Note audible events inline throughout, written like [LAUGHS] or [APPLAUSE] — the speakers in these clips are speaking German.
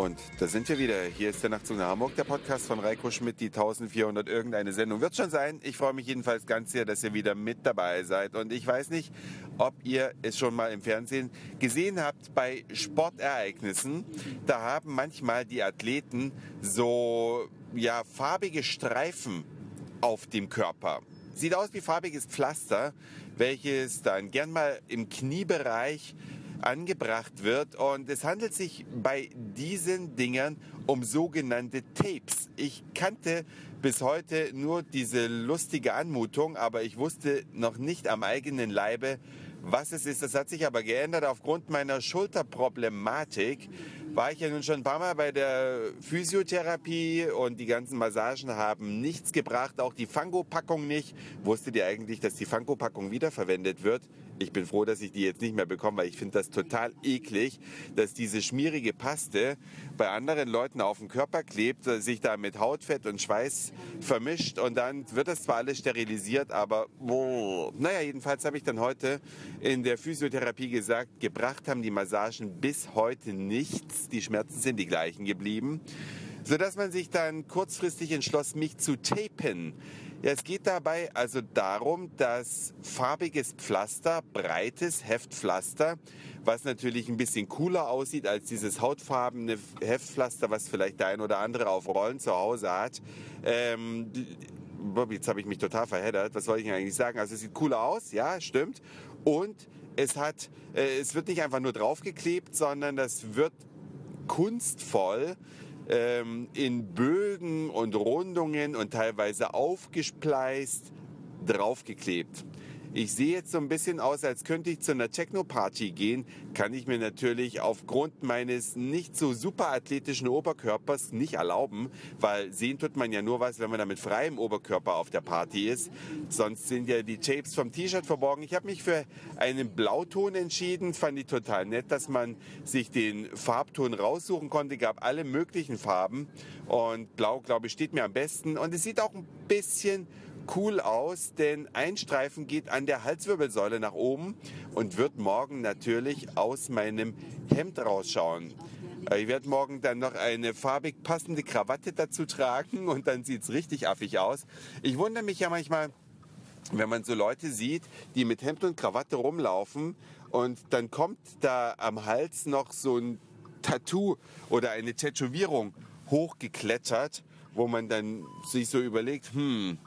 Und da sind wir wieder. Hier ist der Nachtzug nach Hamburg, der Podcast von Reiko Schmidt, die 1400 irgendeine Sendung wird schon sein. Ich freue mich jedenfalls ganz sehr, dass ihr wieder mit dabei seid. Und ich weiß nicht, ob ihr es schon mal im Fernsehen gesehen habt bei Sportereignissen. Da haben manchmal die Athleten so ja farbige Streifen auf dem Körper. Sieht aus wie farbiges Pflaster, welches dann gern mal im Kniebereich angebracht wird. Und es handelt sich bei diesen Dingern um sogenannte Tapes. Ich kannte bis heute nur diese lustige Anmutung, aber ich wusste noch nicht am eigenen Leibe, was es ist. Das hat sich aber geändert aufgrund meiner Schulterproblematik war ich ja nun schon ein paar Mal bei der Physiotherapie und die ganzen Massagen haben nichts gebracht, auch die Fango-Packung nicht. Wusstet ihr eigentlich, dass die Fango-Packung wiederverwendet wird? Ich bin froh, dass ich die jetzt nicht mehr bekomme, weil ich finde das total eklig, dass diese schmierige Paste bei anderen Leuten auf dem Körper klebt, sich da mit Hautfett und Schweiß vermischt und dann wird das zwar alles sterilisiert, aber oh. naja, jedenfalls habe ich dann heute in der Physiotherapie gesagt, gebracht haben die Massagen bis heute nichts. Die Schmerzen sind die gleichen geblieben, sodass man sich dann kurzfristig entschloss, mich zu tapen. Ja, es geht dabei also darum, dass farbiges Pflaster, breites Heftpflaster, was natürlich ein bisschen cooler aussieht als dieses hautfarbene Heftpflaster, was vielleicht der ein oder andere auf Rollen zu Hause hat. Ähm, jetzt habe ich mich total verheddert. Was soll ich eigentlich sagen? Also es sieht cooler aus, ja, stimmt. Und es hat, äh, es wird nicht einfach nur draufgeklebt, sondern das wird kunstvoll ähm, in Bögen und Rundungen und teilweise aufgespleist draufgeklebt. Ich sehe jetzt so ein bisschen aus, als könnte ich zu einer Techno-Party gehen. Kann ich mir natürlich aufgrund meines nicht so super athletischen Oberkörpers nicht erlauben, weil sehen tut man ja nur was, wenn man da mit freiem Oberkörper auf der Party ist. Sonst sind ja die Tapes vom T-Shirt verborgen. Ich habe mich für einen Blauton entschieden. Fand ich total nett, dass man sich den Farbton raussuchen konnte. Gab alle möglichen Farben. Und Blau, glaube ich, steht mir am besten. Und es sieht auch ein bisschen cool aus, denn ein Streifen geht an der Halswirbelsäule nach oben und wird morgen natürlich aus meinem Hemd rausschauen. Ich werde morgen dann noch eine farbig passende Krawatte dazu tragen und dann sieht es richtig affig aus. Ich wundere mich ja manchmal, wenn man so Leute sieht, die mit Hemd und Krawatte rumlaufen und dann kommt da am Hals noch so ein Tattoo oder eine Tätowierung hochgeklettert, wo man dann sich so überlegt, hm,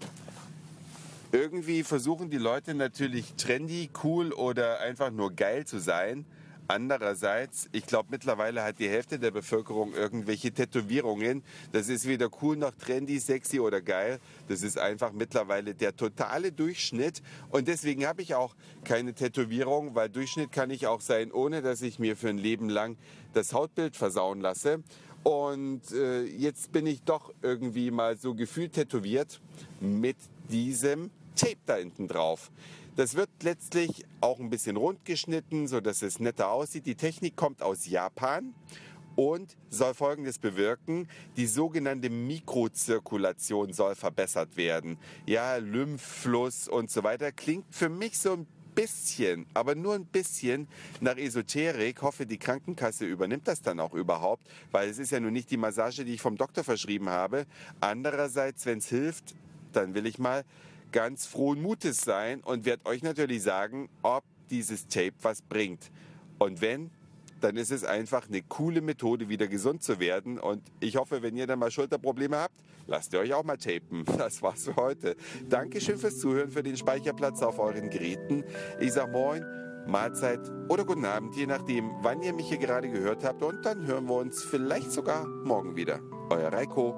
irgendwie versuchen die Leute natürlich trendy, cool oder einfach nur geil zu sein. Andererseits, ich glaube, mittlerweile hat die Hälfte der Bevölkerung irgendwelche Tätowierungen. Das ist weder cool noch trendy, sexy oder geil. Das ist einfach mittlerweile der totale Durchschnitt. Und deswegen habe ich auch keine Tätowierung, weil Durchschnitt kann ich auch sein, ohne dass ich mir für ein Leben lang das Hautbild versauen lasse. Und äh, jetzt bin ich doch irgendwie mal so gefühlt tätowiert mit diesem Tape da hinten drauf. Das wird letztlich auch ein bisschen rund geschnitten, so dass es netter aussieht. Die Technik kommt aus Japan und soll Folgendes bewirken. Die sogenannte Mikrozirkulation soll verbessert werden. Ja, Lymphfluss und so weiter. Klingt für mich so ein bisschen, aber nur ein bisschen nach Esoterik. Hoffe, die Krankenkasse übernimmt das dann auch überhaupt, weil es ist ja nun nicht die Massage, die ich vom Doktor verschrieben habe. Andererseits, wenn es hilft, dann will ich mal ganz frohen Mutes sein und werde euch natürlich sagen, ob dieses Tape was bringt. Und wenn, dann ist es einfach eine coole Methode, wieder gesund zu werden. Und ich hoffe, wenn ihr dann mal Schulterprobleme habt, lasst ihr euch auch mal tapen. [LAUGHS] Das war's für heute. Dankeschön fürs Zuhören, für den Speicherplatz auf euren Geräten. Ich sag Moin, Mahlzeit oder guten Abend, je nachdem, wann ihr mich hier gerade gehört habt. Und dann hören wir uns vielleicht sogar morgen wieder. Euer Reiko.